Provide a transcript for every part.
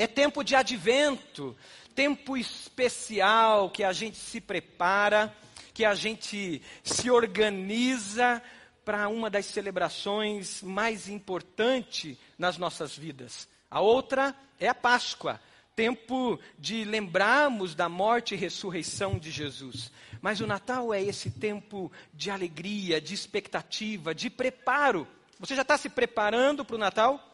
É tempo de advento, tempo especial que a gente se prepara, que a gente se organiza para uma das celebrações mais importantes nas nossas vidas. A outra é a Páscoa, tempo de lembrarmos da morte e ressurreição de Jesus. Mas o Natal é esse tempo de alegria, de expectativa, de preparo. Você já está se preparando para o Natal?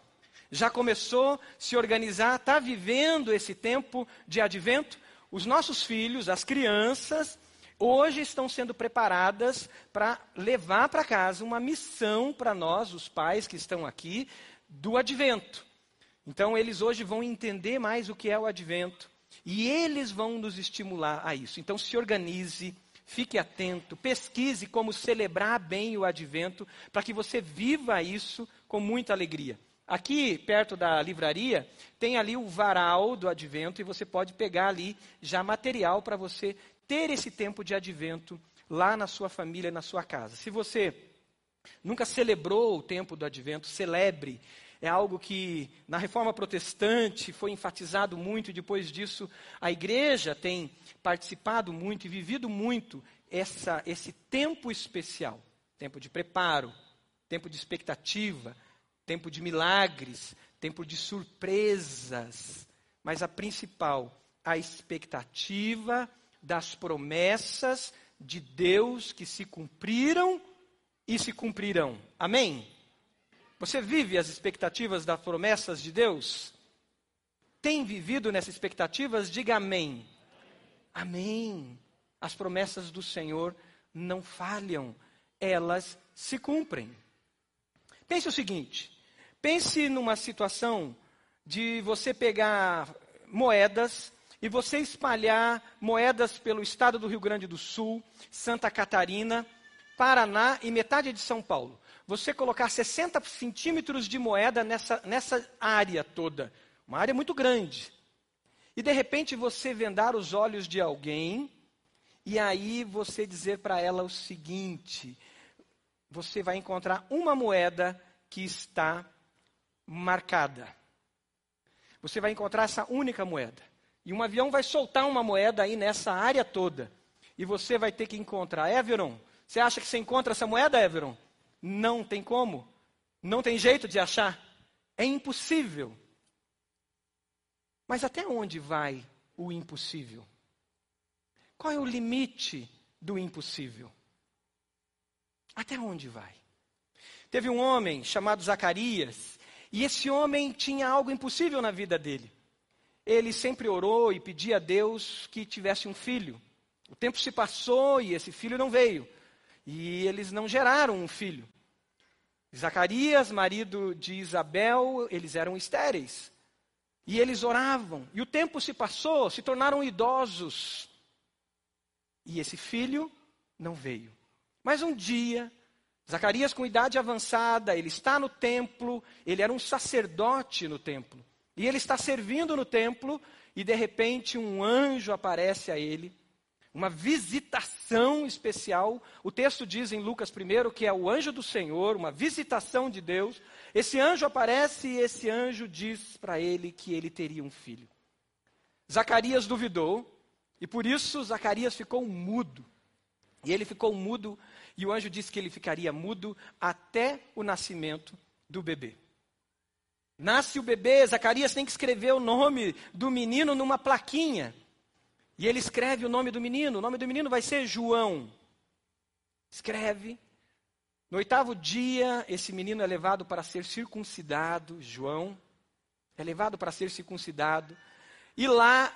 Já começou a se organizar? Está vivendo esse tempo de advento? Os nossos filhos, as crianças, hoje estão sendo preparadas para levar para casa uma missão para nós, os pais que estão aqui, do advento. Então, eles hoje vão entender mais o que é o advento e eles vão nos estimular a isso. Então, se organize, fique atento, pesquise como celebrar bem o advento, para que você viva isso com muita alegria. Aqui, perto da livraria, tem ali o varal do advento e você pode pegar ali já material para você ter esse tempo de advento lá na sua família, na sua casa. Se você nunca celebrou o tempo do advento, celebre é algo que na reforma protestante foi enfatizado muito, e depois disso a igreja tem participado muito e vivido muito essa, esse tempo especial tempo de preparo, tempo de expectativa, tempo de milagres, tempo de surpresas. Mas a principal, a expectativa das promessas de Deus que se cumpriram e se cumprirão. Amém? Você vive as expectativas das promessas de Deus? Tem vivido nessas expectativas? Diga amém. Amém. As promessas do Senhor não falham, elas se cumprem. Pense o seguinte: pense numa situação de você pegar moedas e você espalhar moedas pelo estado do Rio Grande do Sul, Santa Catarina, Paraná e metade de São Paulo. Você colocar 60 centímetros de moeda nessa, nessa área toda, uma área muito grande, e de repente você vendar os olhos de alguém, e aí você dizer para ela o seguinte: você vai encontrar uma moeda que está marcada. Você vai encontrar essa única moeda. E um avião vai soltar uma moeda aí nessa área toda. E você vai ter que encontrar. Everon, você acha que você encontra essa moeda, Everon? Não tem como. Não tem jeito de achar. É impossível. Mas até onde vai o impossível? Qual é o limite do impossível? Até onde vai? Teve um homem chamado Zacarias, e esse homem tinha algo impossível na vida dele. Ele sempre orou e pedia a Deus que tivesse um filho. O tempo se passou e esse filho não veio. E eles não geraram um filho. Zacarias, marido de Isabel, eles eram estéreis. E eles oravam. E o tempo se passou, se tornaram idosos. E esse filho não veio. Mas um dia, Zacarias, com idade avançada, ele está no templo, ele era um sacerdote no templo. E ele está servindo no templo, e de repente um anjo aparece a ele uma visitação especial. O texto diz em Lucas primeiro que é o anjo do Senhor, uma visitação de Deus. Esse anjo aparece e esse anjo diz para ele que ele teria um filho. Zacarias duvidou e por isso Zacarias ficou mudo. E ele ficou mudo e o anjo disse que ele ficaria mudo até o nascimento do bebê. Nasce o bebê, Zacarias tem que escrever o nome do menino numa plaquinha. E ele escreve o nome do menino. O nome do menino vai ser João. Escreve. No oitavo dia, esse menino é levado para ser circuncidado. João é levado para ser circuncidado. E lá,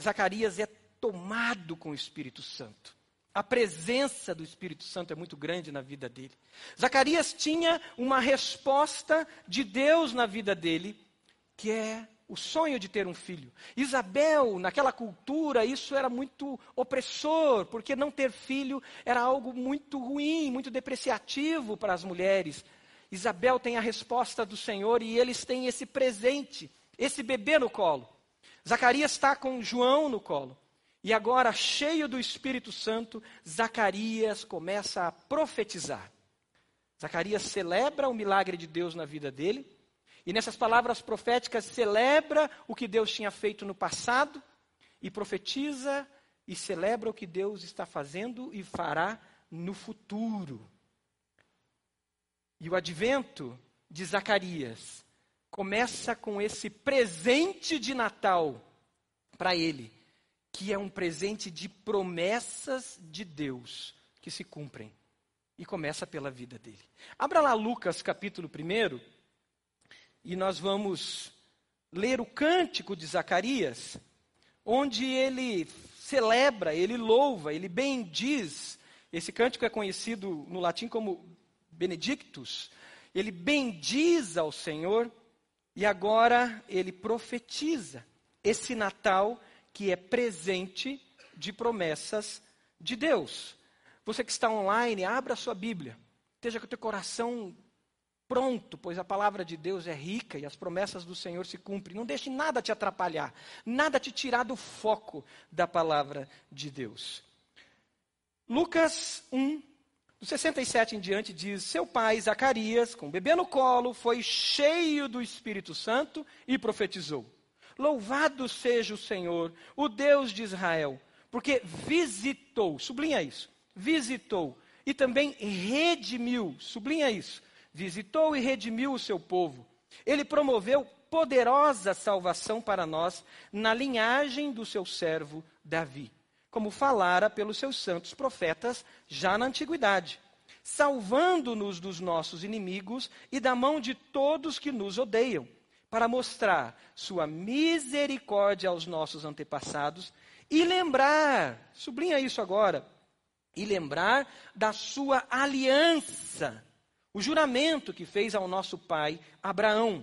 Zacarias é tomado com o Espírito Santo. A presença do Espírito Santo é muito grande na vida dele. Zacarias tinha uma resposta de Deus na vida dele, que é o sonho de ter um filho. Isabel, naquela cultura, isso era muito opressor, porque não ter filho era algo muito ruim, muito depreciativo para as mulheres. Isabel tem a resposta do Senhor e eles têm esse presente, esse bebê no colo. Zacarias está com João no colo. E agora, cheio do Espírito Santo, Zacarias começa a profetizar. Zacarias celebra o milagre de Deus na vida dele E nessas palavras proféticas celebra o que Deus tinha feito no passado e profetiza e celebra o que Deus está fazendo e fará no futuro. E o advento de Zacarias começa com esse presente de Natal para ele, que é um presente de promessas de Deus que se cumprem. E começa pela vida dele. Abra lá Lucas capítulo 1 e nós vamos ler o cântico de Zacarias, onde ele celebra, ele louva, ele bendiz. Esse cântico é conhecido no latim como Benedictus. Ele bendiz ao Senhor e agora ele profetiza esse Natal que é presente de promessas de Deus. Você que está online, abra a sua Bíblia. Esteja com o teu coração pronto, pois a palavra de Deus é rica e as promessas do Senhor se cumprem. Não deixe nada te atrapalhar, nada te tirar do foco da palavra de Deus. Lucas 1, do 67 em diante, diz: Seu pai, Zacarias, com o bebê no colo, foi cheio do Espírito Santo e profetizou. Louvado seja o Senhor, o Deus de Israel, porque visitou, sublinha isso, visitou e também redimiu, sublinha isso, visitou e redimiu o seu povo. Ele promoveu poderosa salvação para nós na linhagem do seu servo Davi como falara pelos seus santos profetas já na antiguidade, salvando-nos dos nossos inimigos e da mão de todos que nos odeiam, para mostrar sua misericórdia aos nossos antepassados e lembrar, sublinha isso agora, e lembrar da sua aliança, o juramento que fez ao nosso pai Abraão,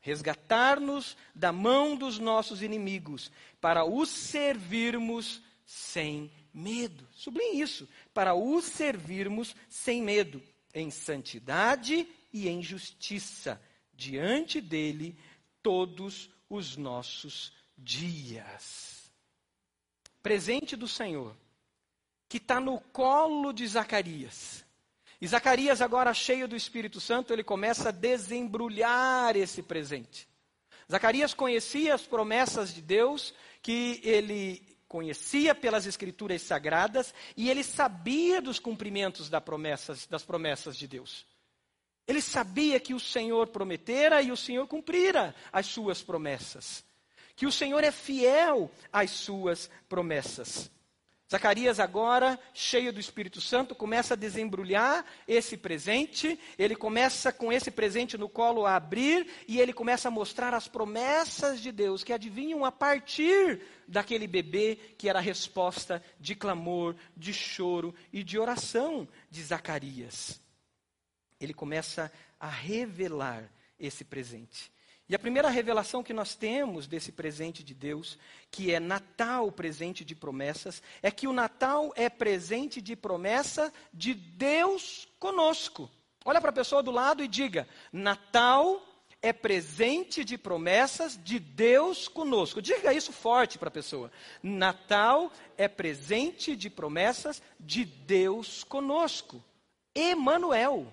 resgatar-nos da mão dos nossos inimigos, para os servirmos sem medo. Sublinhe isso, para o servirmos sem medo, em santidade e em justiça, diante dele todos os nossos dias. Presente do Senhor, que está no colo de Zacarias. E Zacarias, agora cheio do Espírito Santo, ele começa a desembrulhar esse presente. Zacarias conhecia as promessas de Deus que ele conhecia pelas escrituras sagradas e ele sabia dos cumprimentos das promessas, das promessas de Deus. Ele sabia que o Senhor prometera e o Senhor cumprira as suas promessas. Que o Senhor é fiel às suas promessas. Zacarias, agora, cheio do Espírito Santo, começa a desembrulhar esse presente, ele começa com esse presente no colo a abrir, e ele começa a mostrar as promessas de Deus que adivinham a partir daquele bebê que era a resposta de clamor, de choro e de oração de Zacarias. Ele começa a revelar esse presente. E a primeira revelação que nós temos desse presente de Deus, que é Natal, presente de promessas, é que o Natal é presente de promessa de Deus conosco. Olha para a pessoa do lado e diga: Natal é presente de promessas de Deus conosco. Diga isso forte para a pessoa. Natal é presente de promessas de Deus conosco. Emanuel.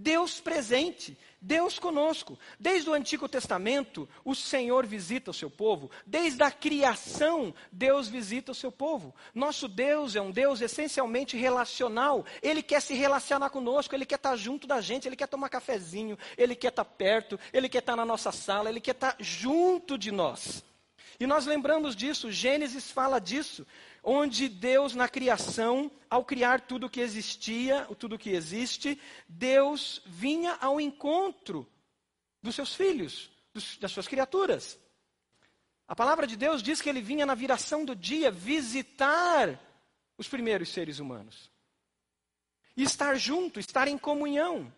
Deus presente, Deus conosco. Desde o Antigo Testamento, o Senhor visita o seu povo. Desde a criação, Deus visita o seu povo. Nosso Deus é um Deus essencialmente relacional. Ele quer se relacionar conosco, ele quer estar junto da gente, ele quer tomar cafezinho, ele quer estar perto, ele quer estar na nossa sala, ele quer estar junto de nós. E nós lembramos disso, Gênesis fala disso onde Deus, na criação, ao criar tudo que existia, tudo que existe, Deus vinha ao encontro dos seus filhos, dos, das suas criaturas. A palavra de Deus diz que ele vinha na viração do dia visitar os primeiros seres humanos. E estar junto, estar em comunhão.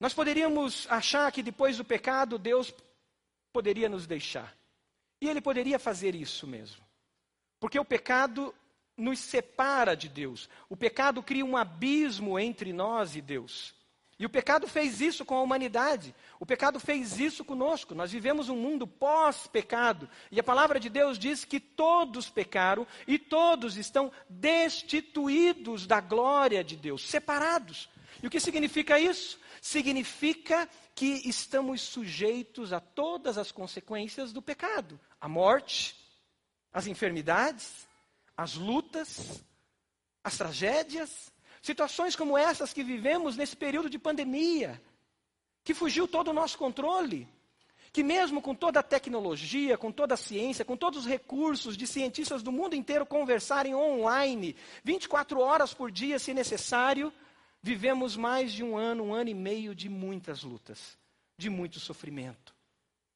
Nós poderíamos achar que depois do pecado Deus poderia nos deixar. E ele poderia fazer isso mesmo. Porque o pecado nos separa de Deus. O pecado cria um abismo entre nós e Deus. E o pecado fez isso com a humanidade. O pecado fez isso conosco. Nós vivemos um mundo pós-pecado. E a palavra de Deus diz que todos pecaram e todos estão destituídos da glória de Deus, separados. E o que significa isso? significa que estamos sujeitos a todas as consequências do pecado: a morte, as enfermidades, as lutas, as tragédias, situações como essas que vivemos nesse período de pandemia, que fugiu todo o nosso controle que mesmo com toda a tecnologia, com toda a ciência, com todos os recursos de cientistas do mundo inteiro conversarem online, 24 horas por dia, se necessário, vivemos mais de um ano, um ano e meio de muitas lutas, de muito sofrimento.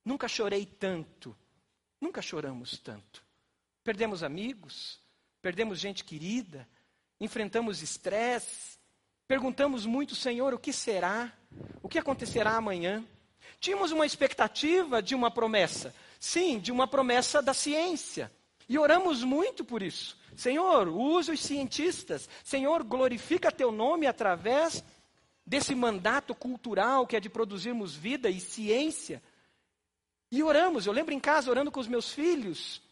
Nunca chorei tanto, nunca choramos tanto. Perdemos amigos, perdemos gente querida, enfrentamos estresse, perguntamos muito, Senhor, o que será? O que acontecerá amanhã? Tínhamos uma expectativa de uma promessa, sim, de uma promessa da ciência. E oramos muito por isso. Senhor, use os cientistas. Senhor, glorifica teu nome através desse mandato cultural que é de produzirmos vida e ciência. E oramos, eu lembro em casa orando com os meus filhos,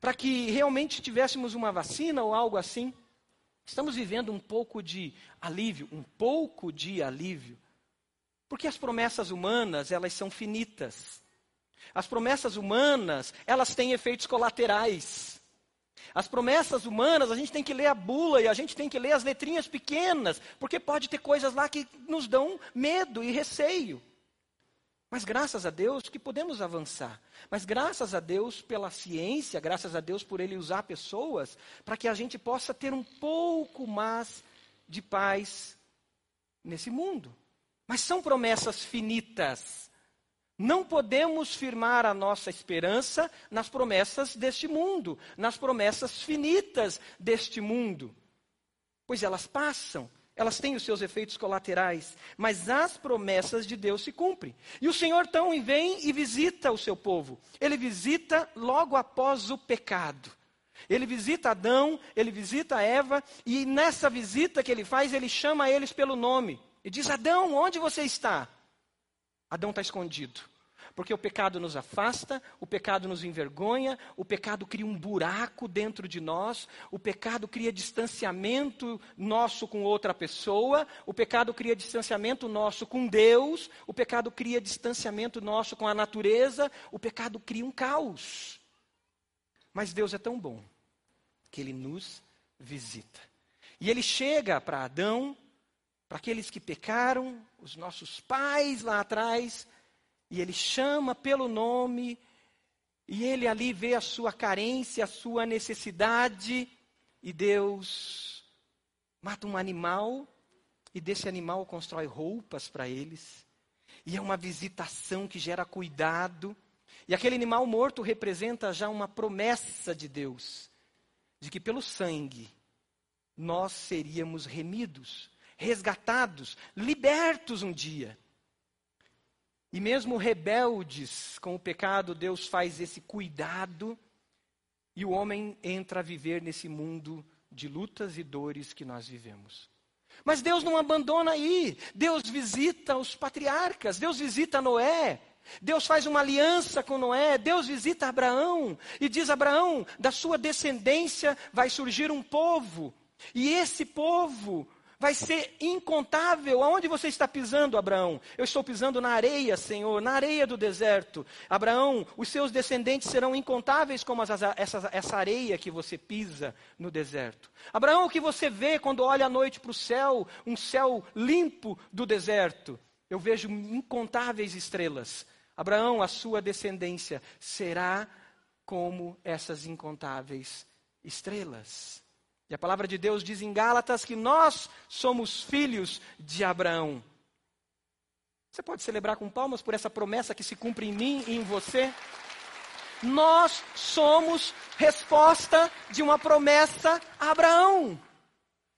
para que realmente tivéssemos uma vacina ou algo assim. Estamos vivendo um pouco de alívio, um pouco de alívio. Porque as promessas humanas, elas são finitas. As promessas humanas, elas têm efeitos colaterais. As promessas humanas, a gente tem que ler a bula e a gente tem que ler as letrinhas pequenas, porque pode ter coisas lá que nos dão medo e receio. Mas graças a Deus que podemos avançar. Mas graças a Deus pela ciência, graças a Deus por Ele usar pessoas, para que a gente possa ter um pouco mais de paz nesse mundo. Mas são promessas finitas. Não podemos firmar a nossa esperança nas promessas deste mundo, nas promessas finitas deste mundo. Pois elas passam, elas têm os seus efeitos colaterais, mas as promessas de Deus se cumprem. E o Senhor então vem e visita o seu povo. Ele visita logo após o pecado. Ele visita Adão, ele visita Eva, e nessa visita que ele faz, ele chama eles pelo nome. E diz: Adão, onde você está? Adão está escondido. Porque o pecado nos afasta, o pecado nos envergonha, o pecado cria um buraco dentro de nós, o pecado cria distanciamento nosso com outra pessoa, o pecado cria distanciamento nosso com Deus, o pecado cria distanciamento nosso com a natureza, o pecado cria um caos. Mas Deus é tão bom que ele nos visita. E ele chega para Adão para aqueles que pecaram, os nossos pais lá atrás, e ele chama pelo nome, e ele ali vê a sua carência, a sua necessidade, e Deus mata um animal, e desse animal constrói roupas para eles, e é uma visitação que gera cuidado, e aquele animal morto representa já uma promessa de Deus, de que pelo sangue nós seríamos remidos resgatados, libertos um dia. E mesmo rebeldes com o pecado, Deus faz esse cuidado e o homem entra a viver nesse mundo de lutas e dores que nós vivemos. Mas Deus não abandona aí. Deus visita os patriarcas, Deus visita Noé. Deus faz uma aliança com Noé, Deus visita Abraão e diz: Abraão, da sua descendência vai surgir um povo, e esse povo vai ser incontável. Aonde você está pisando, Abraão? Eu estou pisando na areia, Senhor, na areia do deserto. Abraão, os seus descendentes serão incontáveis como essa, essa, essa areia que você pisa no deserto. Abraão, o que você vê quando olha à noite para o céu, um céu limpo do deserto? Eu vejo incontáveis estrelas. Abraão, a sua descendência será como essas incontáveis estrelas. E a palavra de Deus diz em Gálatas que nós somos filhos de Abraão. Você pode celebrar com palmas por essa promessa que se cumpre em mim e em você? Nós somos resposta de uma promessa a Abraão.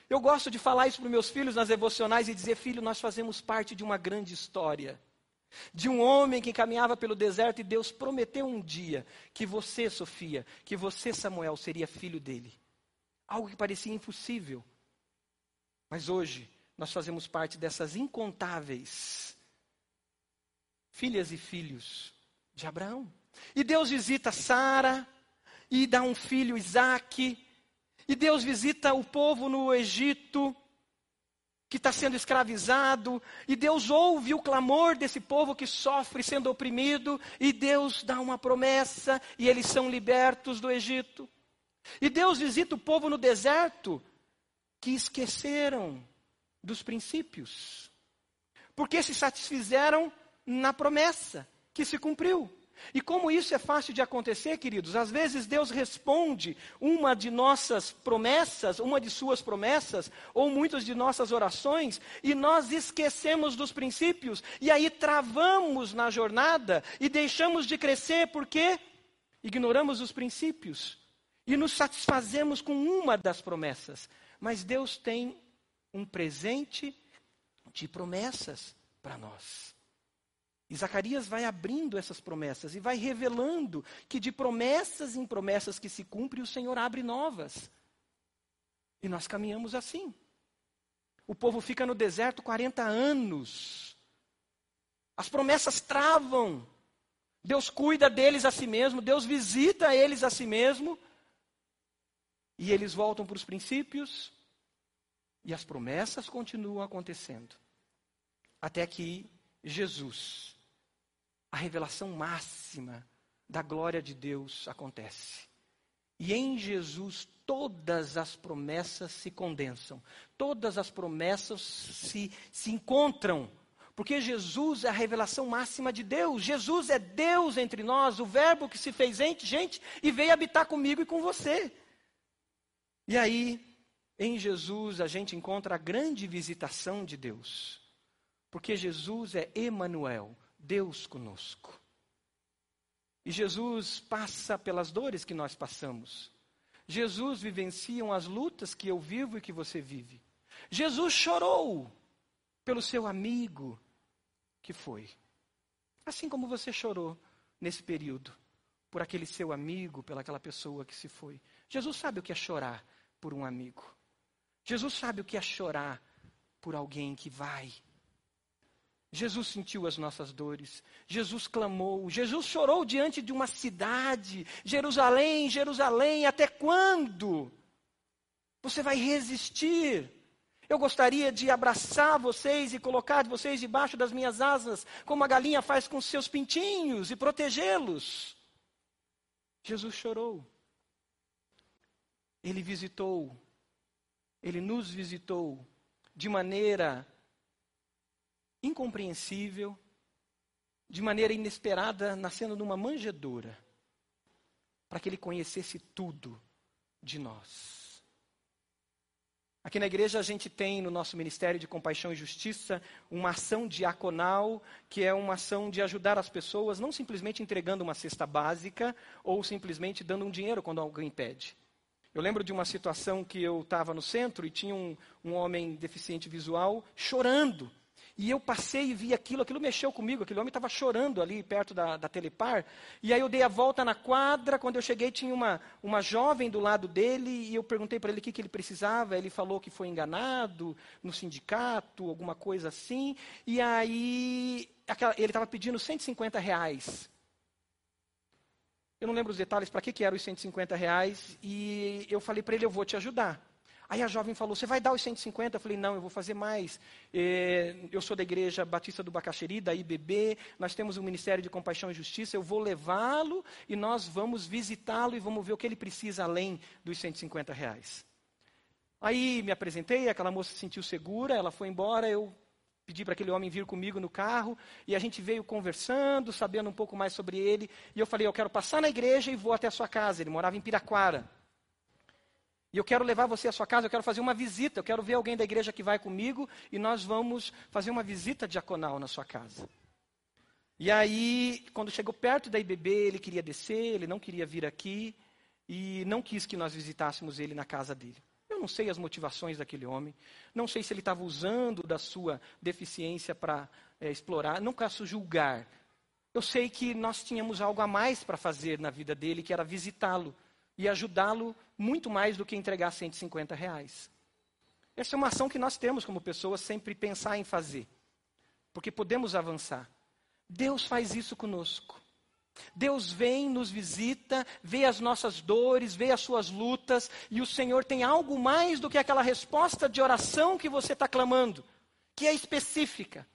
Eu gosto de falar isso para meus filhos nas devocionais e dizer: filho, nós fazemos parte de uma grande história. De um homem que caminhava pelo deserto e Deus prometeu um dia que você, Sofia, que você, Samuel, seria filho dele. Algo que parecia impossível. Mas hoje nós fazemos parte dessas incontáveis filhas e filhos de Abraão. E Deus visita Sara e dá um filho, Isaac. E Deus visita o povo no Egito. que está sendo escravizado, e Deus ouve o clamor desse povo que sofre sendo oprimido, e Deus dá uma promessa, e eles são libertos do Egito. E Deus visita o povo no deserto, que esqueceram dos princípios, porque se satisfizeram na promessa que se cumpriu. E como isso é fácil de acontecer, queridos, às vezes Deus responde uma de nossas promessas, uma de suas promessas, ou muitas de nossas orações, e nós esquecemos dos princípios, e aí travamos na jornada e deixamos de crescer porque ignoramos os princípios e nos satisfazemos com uma das promessas. Mas Deus tem um presente de promessas para nós. E Zacarias vai abrindo essas promessas e vai revelando que de promessas em promessas que se cumprem, o Senhor abre novas. E nós caminhamos assim. O povo fica no deserto 40 anos. As promessas travam. Deus cuida deles a si mesmo, Deus visita eles a si mesmo. E eles voltam para os princípios. E as promessas continuam acontecendo. Até que Jesus a revelação máxima da glória de Deus acontece. E em Jesus todas as promessas se condensam, todas as promessas se, se encontram, porque Jesus é a revelação máxima de Deus. Jesus é Deus entre nós, o Verbo que se fez gente, gente e veio habitar comigo e com você. E aí, em Jesus, a gente encontra a grande visitação de Deus, porque Jesus é Emanuel, Deus conosco. E Jesus passa pelas dores que nós passamos. Jesus vivencia as lutas que eu vivo e que você vive. Jesus chorou pelo seu amigo que foi. Assim como você chorou nesse período, por aquele seu amigo, pelaquela pessoa que se foi. Jesus sabe o que é chorar por um amigo. Jesus sabe o que é chorar por alguém que vai Jesus sentiu as nossas dores, Jesus clamou, Jesus chorou diante de uma cidade, Jerusalém, Jerusalém, até quando? Você vai resistir? Eu gostaria de abraçar vocês e colocar vocês debaixo das minhas asas, como a galinha faz com seus pintinhos, e protegê-los. Jesus chorou. Ele visitou, ele nos visitou de maneira incompreensível, de maneira inesperada, nascendo numa manjedoura, para que ele conhecesse tudo de nós. Aqui na igreja a gente tem no nosso Ministério de Compaixão e Justiça uma ação diaconal, que é uma ação de ajudar as pessoas, não simplesmente entregando uma cesta básica ou simplesmente dando um dinheiro quando alguém pede. Eu lembro de uma situação que eu estava no centro e tinha um, um homem deficiente visual chorando e eu passei e vi aquilo, aquilo mexeu comigo, aquele homem estava chorando ali perto da, da Telepar. E aí eu dei a volta na quadra, quando eu cheguei tinha uma, uma jovem do lado dele, e eu perguntei para ele o que, que ele precisava, ele falou que foi enganado no sindicato, alguma coisa assim. E aí aquela, ele estava pedindo 150 reais. Eu não lembro os detalhes para que, que eram os 150 reais, e eu falei para ele, eu vou te ajudar. Aí a jovem falou: Você vai dar os 150? Eu falei: Não, eu vou fazer mais. É, eu sou da Igreja Batista do Bacaxeri, da IBB. Nós temos um Ministério de Compaixão e Justiça. Eu vou levá-lo e nós vamos visitá-lo e vamos ver o que ele precisa além dos 150 reais. Aí me apresentei, aquela moça se sentiu segura, ela foi embora. Eu pedi para aquele homem vir comigo no carro e a gente veio conversando, sabendo um pouco mais sobre ele. E eu falei: Eu quero passar na igreja e vou até a sua casa. Ele morava em Piraquara. E eu quero levar você à sua casa, eu quero fazer uma visita, eu quero ver alguém da igreja que vai comigo e nós vamos fazer uma visita diaconal na sua casa. E aí, quando chegou perto da IBB, ele queria descer, ele não queria vir aqui e não quis que nós visitássemos ele na casa dele. Não sei as motivações daquele homem, não sei se ele estava usando da sua deficiência para é, explorar, não posso julgar. Eu sei que nós tínhamos algo a mais para fazer na vida dele, que era visitá-lo e ajudá-lo muito mais do que entregar 150 reais. Essa é uma ação que nós temos como pessoas sempre pensar em fazer, porque podemos avançar. Deus faz isso conosco. Deus vem, nos visita, vê as nossas dores, vê as suas lutas, e o Senhor tem algo mais do que aquela resposta de oração que você está clamando, que é específica.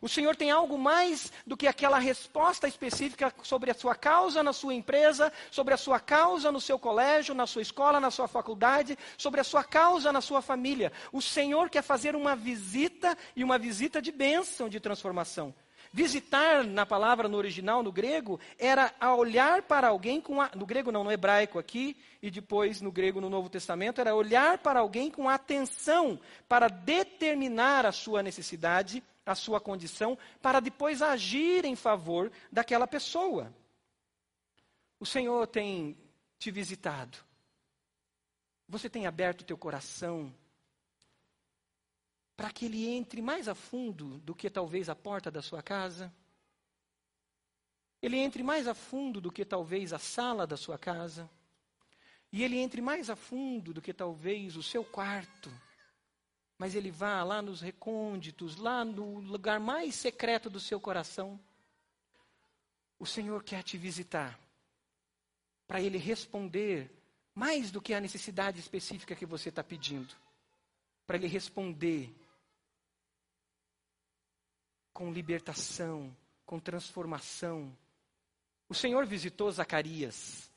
O Senhor tem algo mais do que aquela resposta específica sobre a sua causa na sua empresa, sobre a sua causa no seu colégio, na sua escola, na sua faculdade, sobre a sua causa na sua família. O Senhor quer fazer uma visita e uma visita de bênção, de transformação. Visitar, na palavra no original, no grego, era a olhar para alguém com. A, no grego, não, no hebraico aqui, e depois no grego no Novo Testamento, era olhar para alguém com atenção para determinar a sua necessidade, a sua condição, para depois agir em favor daquela pessoa. O Senhor tem te visitado. Você tem aberto o teu coração para que ele entre mais a fundo do que talvez a porta da sua casa? Ele entre mais a fundo do que talvez a sala da sua casa? E ele entre mais a fundo do que talvez o seu quarto? Mas ele vá lá nos recônditos, lá no lugar mais secreto do seu coração. O Senhor quer te visitar para ele responder mais do que a necessidade específica que você está pedindo. Para ele responder com libertação, com transformação. O Senhor visitou Zacarias.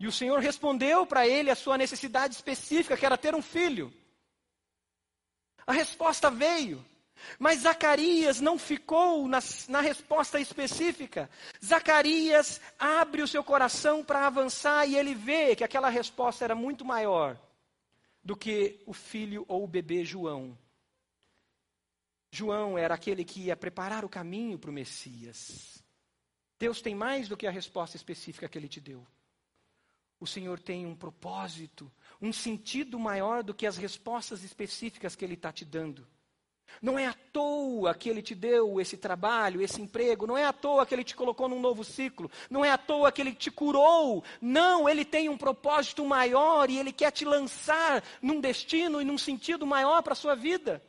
E o Senhor respondeu para ele a sua necessidade específica, que era ter um filho. A resposta veio. Mas Zacarias não ficou na, na, resposta específica. Zacarias abre o seu coração para avançar e ele vê que aquela resposta era muito maior do que o filho ou o bebê João. João era aquele que ia preparar o caminho para o Messias. Deus tem mais do que a resposta específica que ele te deu. O Senhor tem um propósito, um sentido maior do que as respostas específicas que ele está te dando. Não é à toa que ele te deu esse trabalho, esse emprego, não é à toa que ele te colocou num novo ciclo, não é à toa que ele te curou. Não, ele tem um propósito maior e ele quer te lançar num destino e num sentido maior para a sua vida.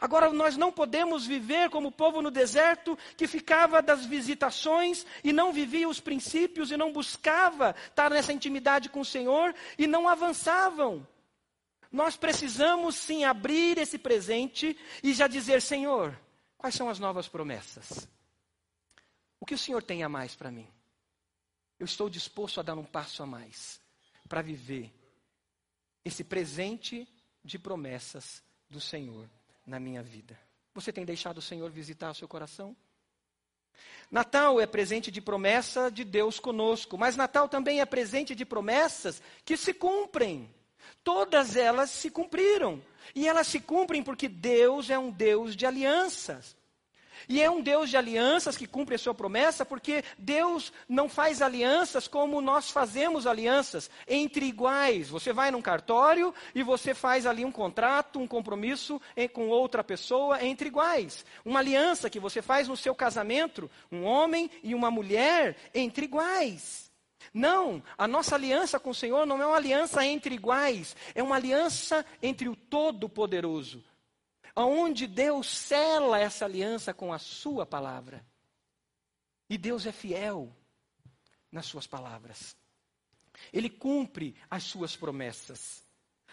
Agora, nós não podemos viver como o povo no deserto que ficava das visitações e não vivia os princípios e não buscava estar nessa intimidade com o Senhor e não avançavam. Nós precisamos sim abrir esse presente e já dizer: Senhor, quais são as novas promessas? O que o Senhor tem a mais para mim? Eu estou disposto a dar um passo a mais para viver esse presente de promessas do Senhor na minha vida? Você tem deixado o Senhor visitar o seu coração? Natal é presente de promessa de Deus conosco, mas Natal também é presente de promessas que se cumprem. Todas elas se cumpriram. E elas se cumprem porque Deus é um Deus de alianças. E é um Deus de alianças que cumpre a sua promessa, porque Deus não faz alianças como nós fazemos alianças, entre iguais. Você vai num cartório e você faz ali um contrato, um compromisso com outra pessoa entre iguais. Uma aliança que você faz no seu casamento, um homem e uma mulher entre iguais. Não, a nossa aliança com o Senhor não é uma aliança entre iguais, é uma aliança entre o Todo-Poderoso aonde Deus sela essa aliança com a sua palavra. E Deus é fiel nas suas palavras. Ele cumpre as suas promessas.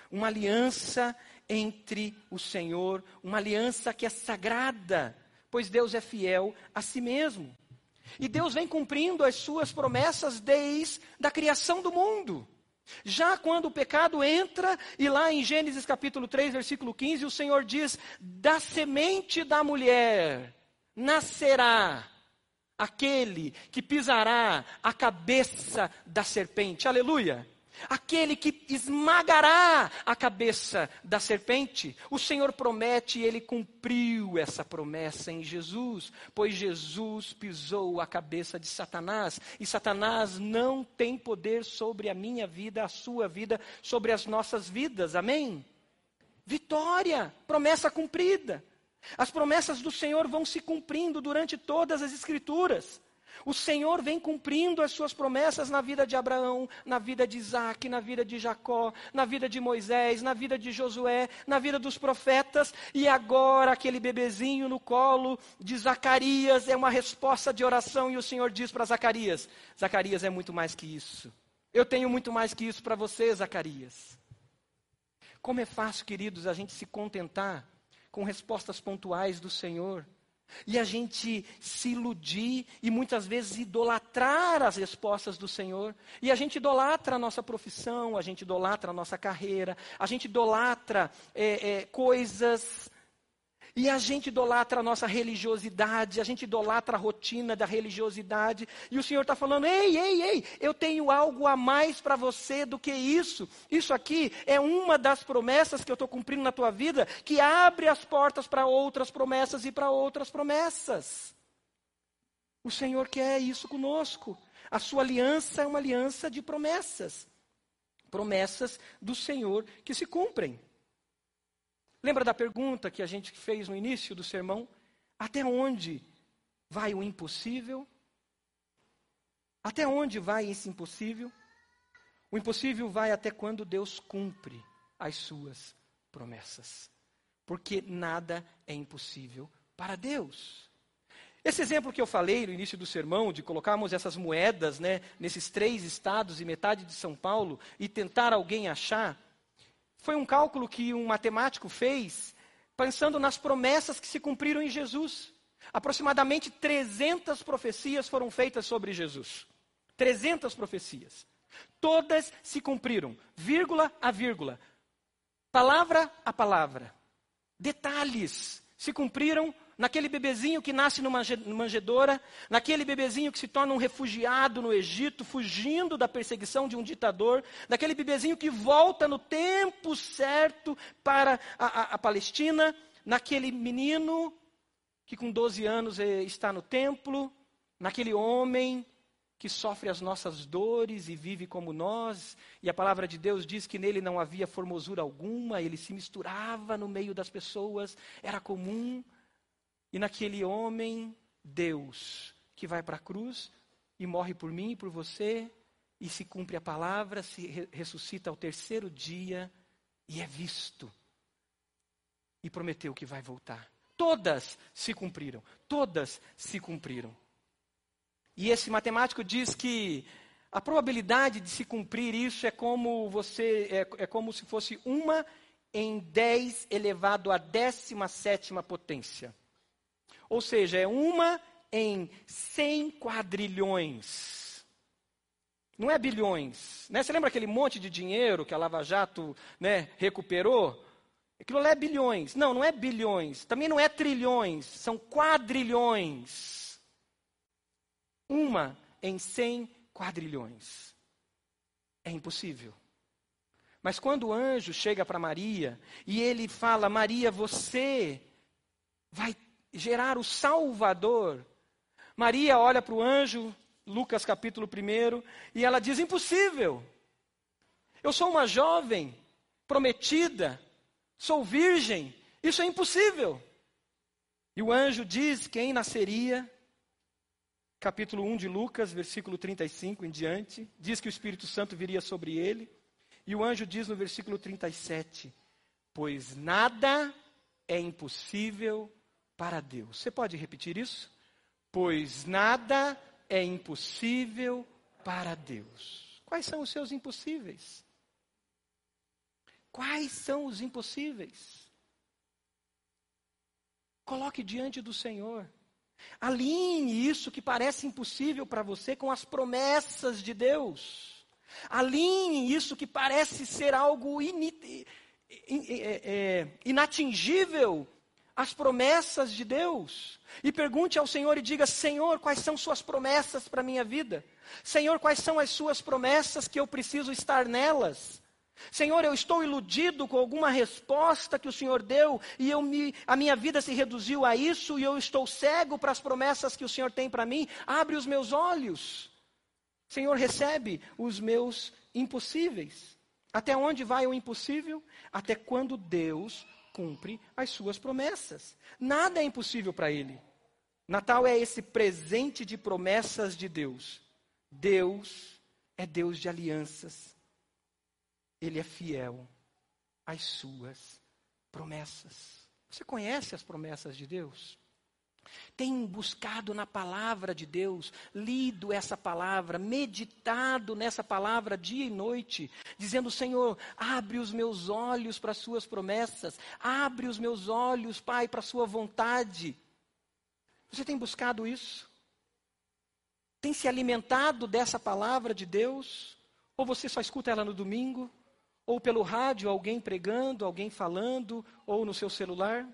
Uma aliança entre o Senhor, uma aliança que é sagrada, pois Deus é fiel a si mesmo. E Deus vem cumprindo as suas promessas desde a criação do mundo. Já quando o pecado entra, e lá em Gênesis capítulo 3, versículo 15, o Senhor diz: Da semente da mulher nascerá aquele que pisará a cabeça da serpente. Aleluia! Aquele que esmagará a cabeça da serpente. O Senhor promete e ele cumpriu essa promessa em Jesus, pois Jesus pisou a cabeça de Satanás, e Satanás não tem poder sobre a minha vida, a sua vida, sobre as nossas vidas. Amém? Vitória, promessa cumprida. As promessas do Senhor vão se cumprindo durante todas as Escrituras. O Senhor vem cumprindo as suas promessas na vida de Abraão, na vida de Isaac, na vida de Jacó, na vida de Moisés, na vida de Josué, na vida dos profetas, e agora aquele bebezinho no colo de Zacarias é uma resposta de oração, e o Senhor diz para Zacarias: Zacarias é muito mais que isso. Eu tenho muito mais que isso para você, Zacarias. Como é fácil, queridos, a gente se contentar com respostas pontuais do Senhor. E a gente se iludir e muitas vezes idolatrar as respostas do Senhor. E a gente idolatra a nossa profissão, a gente idolatra a nossa carreira, a gente idolatra é, é, coisas e a gente idolatra a nossa religiosidade, a gente idolatra a rotina da religiosidade. E o Senhor está falando: ei, ei, ei, eu tenho algo a mais para você do que isso. Isso aqui é uma das promessas que eu estou cumprindo na tua vida, que abre as portas para outras promessas e para outras promessas. O Senhor quer isso conosco. A sua aliança é uma aliança de promessas. Promessas do Senhor que se cumprem. Lembra da pergunta que a gente fez no início do sermão? Até onde vai o impossível? Até onde vai esse impossível? O impossível vai até quando Deus cumpre as suas promessas. Porque nada é impossível para Deus. Esse exemplo que eu falei no início do sermão, de colocarmos essas moedas né, nesses três estados e metade de São Paulo e tentar alguém achar, foi um cálculo que um matemático fez pensando nas promessas que se cumpriram em Jesus. Aproximadamente 300 profecias foram feitas sobre Jesus. 300 profecias. Todas se cumpriram, vírgula a vírgula, palavra a palavra. Detalhes se cumpriram naquele bebezinho que nasce numa manjedoura, naquele bebezinho que se torna um refugiado no Egito, fugindo da perseguição de um ditador, naquele bebezinho que volta no tempo certo para a, a, a Palestina, naquele menino que com 12 anos eh, está no templo, naquele homem que sofre as nossas dores e vive como nós, e a palavra de Deus diz que nele não havia formosura alguma, ele se misturava no meio das pessoas, era comum. E naquele homem, Deus, que vai para a cruz e morre por mim e por você, e se cumpre a palavra, se ressuscita ao terceiro dia e é visto. E prometeu que vai voltar. Todas se cumpriram, todas se cumpriram. E esse matemático diz que a probabilidade de se cumprir isso é como você é, é como se fosse uma em 10 elevado à décima sétima potência. Ou seja, é uma em 100 quadrilhões. Não é bilhões. Né? Você lembra aquele monte de dinheiro que a Lava Jato né, recuperou? Aquilo lá é bilhões. Não, não é bilhões. Também não é trilhões. São quadrilhões. Uma em 100 quadrilhões. É impossível. Mas quando o anjo chega para Maria e ele fala: Maria, você vai gerar o Salvador. Maria olha para o anjo, Lucas capítulo 1, e ela diz: impossível. Eu sou uma jovem, prometida, sou virgem, isso é impossível. E o anjo diz quem nasceria, capítulo 1 de Lucas, versículo 35 em diante, diz que o Espírito Santo viria sobre ele. E o anjo diz no versículo 37: Pois nada é impossível para Deus. Você pode repetir isso? Pois nada é impossível para Deus. Quais são os seus impossíveis? Quais são os impossíveis? Coloque diante do Senhor. Alinhe isso que parece impossível para você com as promessas de Deus. Alinhe isso que parece ser algo in, é, é, inatingível as promessas de Deus. E pergunte ao Senhor e diga: Senhor, quais são Suas promessas para a minha vida? Senhor, quais são as Suas promessas que eu preciso estar nelas? Senhor, eu estou iludido com alguma resposta que o Senhor deu e eu me, a minha vida se reduziu a isso e eu estou cego para as promessas que o Senhor tem para mim. Abre os meus olhos. Senhor, recebe os meus impossíveis. Até onde vai o impossível? Até quando Deus cumpre as suas promessas. Nada é impossível para ele. Natal é esse presente de promessas de Deus. Deus é Deus de alianças. Ele é fiel às suas promessas. Você conhece as promessas de Deus? Tem buscado na palavra de Deus, lido essa palavra, meditado nessa palavra dia e noite, dizendo: Senhor, abre os meus olhos para as Suas promessas, abre os meus olhos, Pai, para a Sua vontade. Você tem buscado isso? Tem se alimentado dessa palavra de Deus? Ou você só escuta ela no domingo? Ou pelo rádio, alguém pregando, alguém falando, ou no seu celular?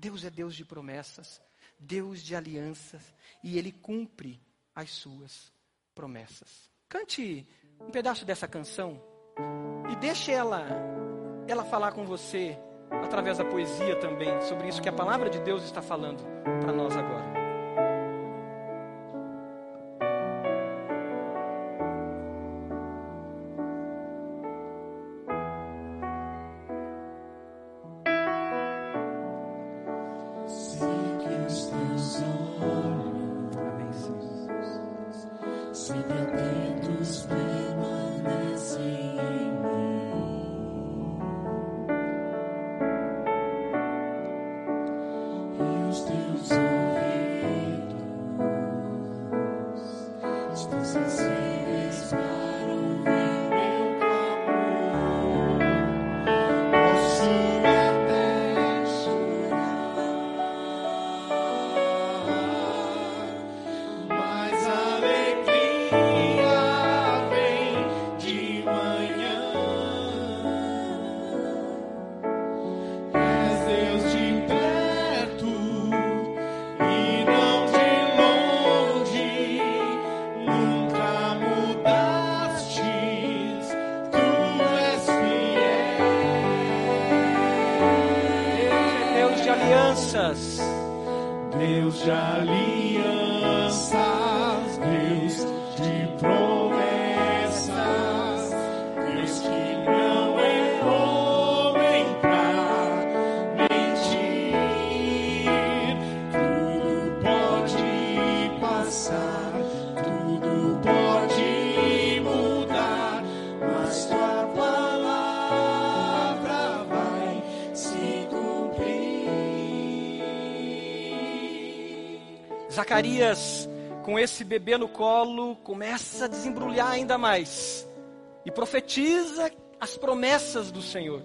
Deus é Deus de promessas, Deus de alianças, e Ele cumpre as suas promessas. Cante um pedaço dessa canção e deixe ela, ela falar com você através da poesia também sobre isso que a palavra de Deus está falando para nós agora. Com esse bebê no colo, começa a desembrulhar ainda mais e profetiza as promessas do Senhor.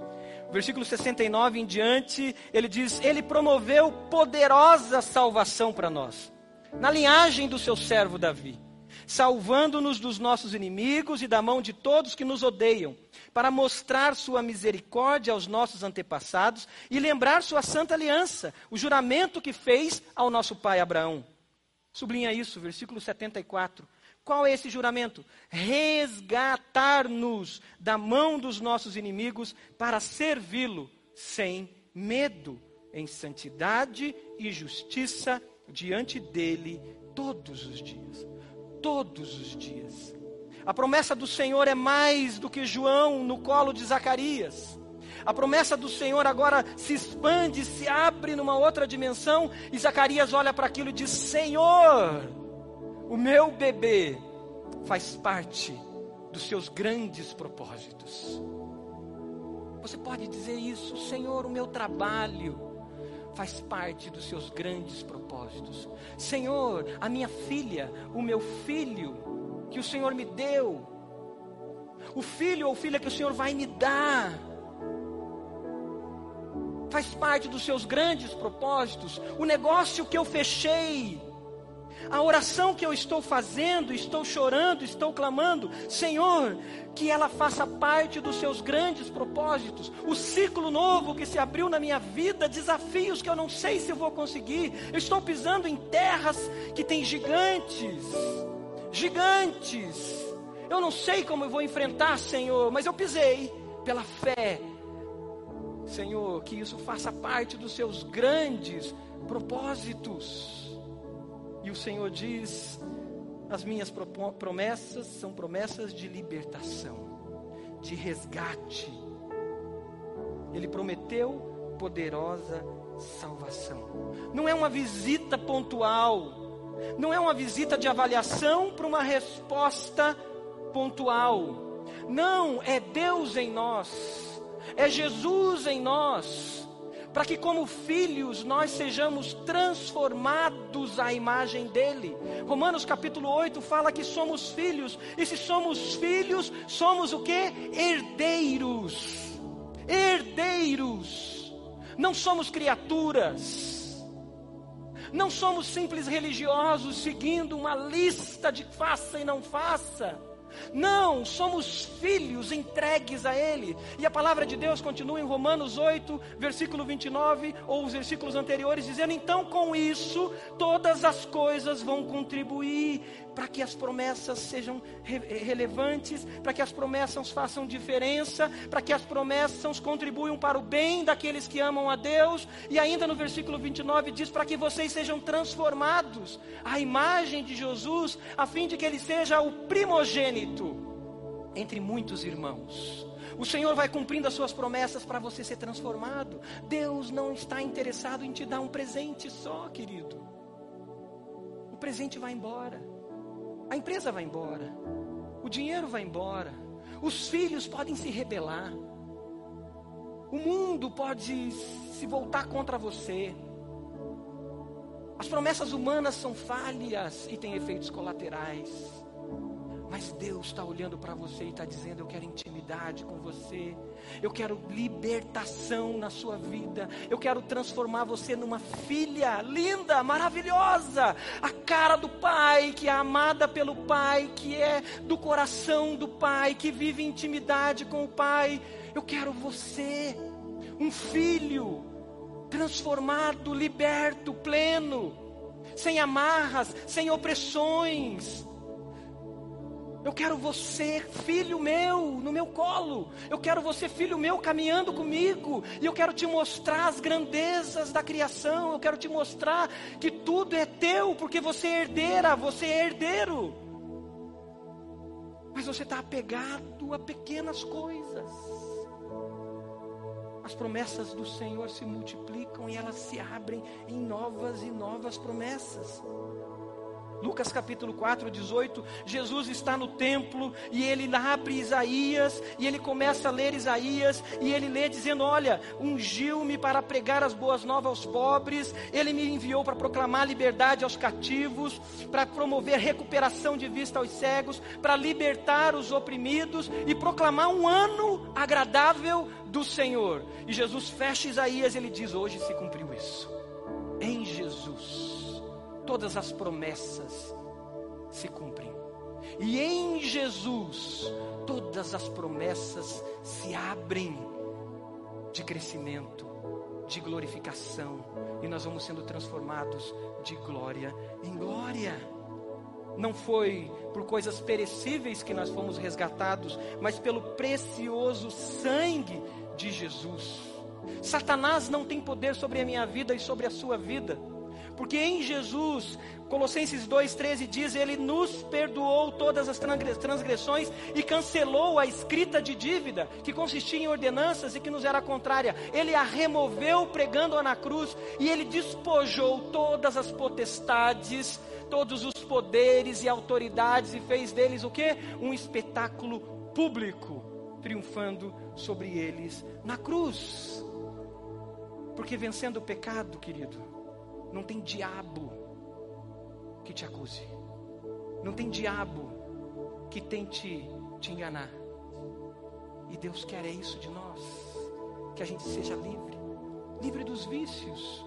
Versículo 69 em diante, ele diz: Ele promoveu poderosa salvação para nós, na linhagem do seu servo Davi, salvando-nos dos nossos inimigos e da mão de todos que nos odeiam, para mostrar sua misericórdia aos nossos antepassados e lembrar sua santa aliança, o juramento que fez ao nosso pai Abraão Sublinha isso, versículo 74. Qual é esse juramento? Resgatar-nos da mão dos nossos inimigos para servi-lo sem medo, em santidade e justiça diante dele todos os dias. Todos os dias. A promessa do Senhor é mais do que João no colo de Zacarias. A promessa do Senhor agora se expande, se abre numa outra dimensão, e Zacarias olha para aquilo e diz: Senhor, o meu bebê faz parte dos seus grandes propósitos. Você pode dizer isso, Senhor, o meu trabalho faz parte dos seus grandes propósitos. Senhor, a minha filha, o meu filho que o Senhor me deu, o filho ou filha que o Senhor vai me dar, faz parte dos seus grandes propósitos, o negócio que eu fechei, a oração que eu estou fazendo, estou chorando, estou clamando, Senhor, que ela faça parte dos seus grandes propósitos, o ciclo novo que se abriu na minha vida, desafios que eu não sei se vou conseguir, eu estou pisando em terras que tem gigantes, gigantes, eu não sei como eu vou enfrentar, Senhor, mas eu pisei pela fé Senhor, que isso faça parte dos seus grandes propósitos. E o Senhor diz: as minhas promessas são promessas de libertação, de resgate. Ele prometeu poderosa salvação. Não é uma visita pontual, não é uma visita de avaliação para uma resposta pontual. Não, é Deus em nós, é Jesus em nós, para que, como filhos, nós sejamos transformados à imagem dEle. Romanos capítulo 8 fala que somos filhos, e se somos filhos, somos o que? Herdeiros. Herdeiros. Não somos criaturas. Não somos simples religiosos seguindo uma lista de faça e não faça. Não, somos filhos entregues a Ele. E a palavra de Deus continua em Romanos 8, versículo 29, ou os versículos anteriores, dizendo: Então com isso, todas as coisas vão contribuir para que as promessas sejam re relevantes, para que as promessas façam diferença, para que as promessas contribuam para o bem daqueles que amam a Deus. E ainda no versículo 29 diz: Para que vocês sejam transformados à imagem de Jesus, a fim de que Ele seja o primogênito entre muitos irmãos. O Senhor vai cumprindo as suas promessas para você ser transformado. Deus não está interessado em te dar um presente só, querido. O presente vai embora. A empresa vai embora. O dinheiro vai embora. Os filhos podem se rebelar. O mundo pode se voltar contra você. As promessas humanas são falhas e têm efeitos colaterais. Mas Deus está olhando para você e está dizendo: Eu quero intimidade com você, eu quero libertação na sua vida, eu quero transformar você numa filha linda, maravilhosa, a cara do Pai, que é amada pelo Pai, que é do coração do Pai, que vive intimidade com o Pai. Eu quero você, um filho transformado, liberto, pleno, sem amarras, sem opressões eu quero você, filho meu, no meu colo. Eu quero você, filho meu, caminhando comigo. E eu quero te mostrar as grandezas da criação. Eu quero te mostrar que tudo é teu, porque você é herdeira, você é herdeiro. Mas você está apegado a pequenas coisas. As promessas do Senhor se multiplicam e elas se abrem em novas e novas promessas. Lucas capítulo 4, 18, Jesus está no templo e ele abre Isaías e ele começa a ler Isaías e ele lê dizendo: Olha, ungiu-me para pregar as boas novas aos pobres, ele me enviou para proclamar liberdade aos cativos, para promover recuperação de vista aos cegos, para libertar os oprimidos e proclamar um ano agradável do Senhor. E Jesus fecha Isaías e ele diz: Hoje se cumpriu isso, em Jesus todas as promessas se cumprem. E em Jesus, todas as promessas se abrem de crescimento, de glorificação, e nós vamos sendo transformados de glória em glória. Não foi por coisas perecíveis que nós fomos resgatados, mas pelo precioso sangue de Jesus. Satanás não tem poder sobre a minha vida e sobre a sua vida. Porque em Jesus, Colossenses 2,13 diz: Ele nos perdoou todas as transgressões e cancelou a escrita de dívida, que consistia em ordenanças e que nos era contrária. Ele a removeu pregando-a na cruz e ele despojou todas as potestades, todos os poderes e autoridades e fez deles o que? Um espetáculo público, triunfando sobre eles na cruz. Porque vencendo o pecado, querido, não tem diabo que te acuse. Não tem diabo que tente te enganar. E Deus quer é isso de nós, que a gente seja livre, livre dos vícios,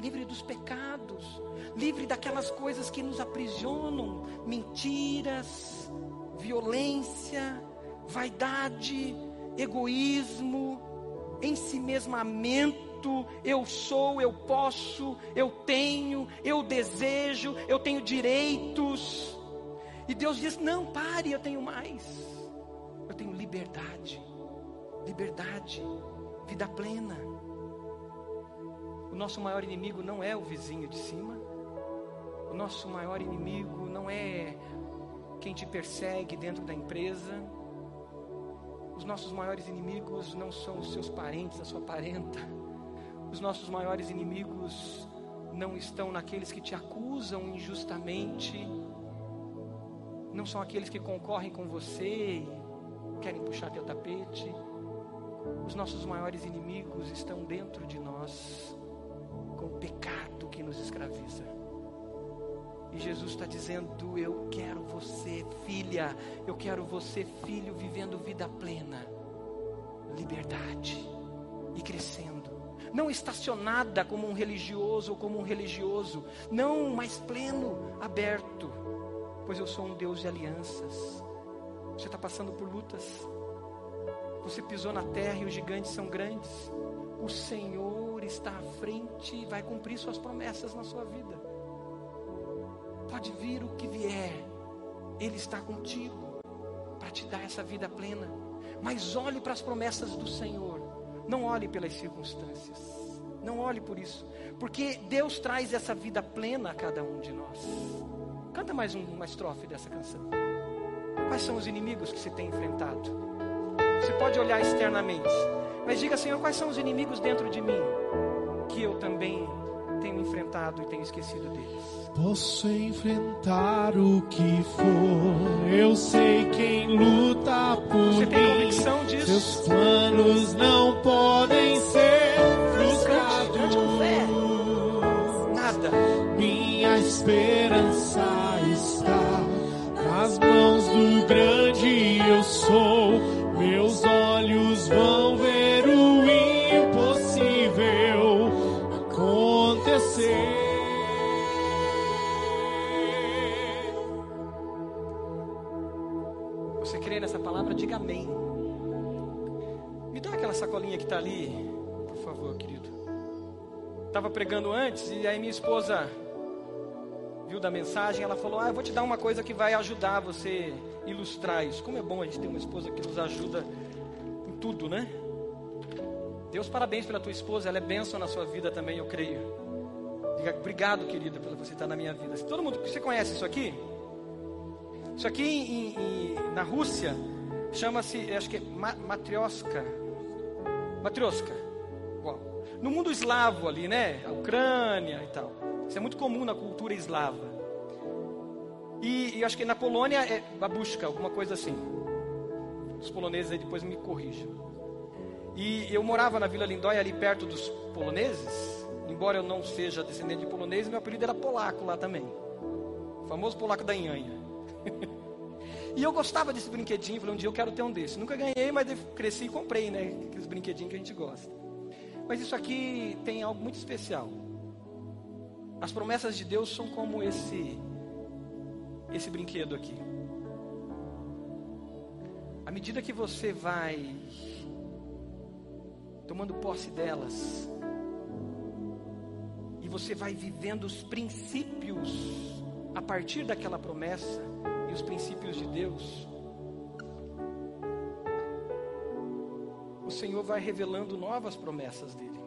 livre dos pecados, livre daquelas coisas que nos aprisionam, mentiras, violência, vaidade, egoísmo, eu sou, eu posso, eu tenho, eu desejo, eu tenho direitos. E Deus diz: não, pare, eu tenho mais. Eu tenho liberdade, liberdade, vida plena. O nosso maior inimigo não é o vizinho de cima. O nosso maior inimigo não é quem te persegue dentro da empresa. Os nossos maiores inimigos não são os seus parentes, a sua parenta. Os nossos maiores inimigos não estão naqueles que te acusam injustamente, não são aqueles que concorrem com você e querem puxar teu tapete. Os nossos maiores inimigos estão dentro de nós, com o pecado que nos escraviza. E Jesus está dizendo: Eu quero você, filha, eu quero você, filho, vivendo vida plena, liberdade e crescendo. Não estacionada como um religioso ou como um religioso, não, mas pleno, aberto, pois eu sou um Deus de alianças. Você está passando por lutas, você pisou na terra e os gigantes são grandes. O Senhor está à frente e vai cumprir suas promessas na sua vida. Pode vir o que vier, Ele está contigo para te dar essa vida plena. Mas olhe para as promessas do Senhor, não olhe pelas circunstâncias, não olhe por isso, porque Deus traz essa vida plena a cada um de nós. Canta mais um, uma estrofe dessa canção. Quais são os inimigos que se tem enfrentado? Você pode olhar externamente, mas diga, Senhor, quais são os inimigos dentro de mim que eu também tenho enfrentado e tenho esquecido deles? Posso enfrentar o que for, eu sei quem luta por Você tem mim. convicção disso? Seus planos não podem ser Cante, cante com fé. frustrados. Nada. Minha esperança está nas mãos do grande eu sou. Está ali, por favor, querido. Estava pregando antes e aí minha esposa viu da mensagem, ela falou: Ah, eu vou te dar uma coisa que vai ajudar você ilustrar isso. Como é bom a gente ter uma esposa que nos ajuda em tudo, né? Deus, parabéns pela tua esposa, ela é bênção na sua vida também, eu creio. Diga obrigado, querida, por você estar na minha vida. Todo mundo, você conhece isso aqui? Isso aqui em- em- na Rússia chama-se, acho que é ma, matrioska. Matrioska. Uau. No mundo eslavo ali, né? A Ucrânia e tal. Isso é muito comum na cultura eslava. E, e acho que na Polônia é babushka, alguma coisa assim. Os poloneses aí depois me corrijam. E eu morava na Vila Lindóia, ali perto dos poloneses. Embora eu não seja descendente de polonês, meu apelido era polaco lá também. O famoso polaco da Inhanha. e eu gostava desse brinquedinho. Falei, um dia eu quero ter um desse. Nunca ganhei, mas cresci e comprei, né? Aqueles brinquedinhos que a gente gosta. Mas isso aqui tem algo muito especial. As promessas de Deus são como esse esse brinquedo aqui. À medida que você vai tomando posse delas, e você vai vivendo os princípios a partir daquela promessa e os princípios de Deus, o Senhor vai revelando novas promessas dele.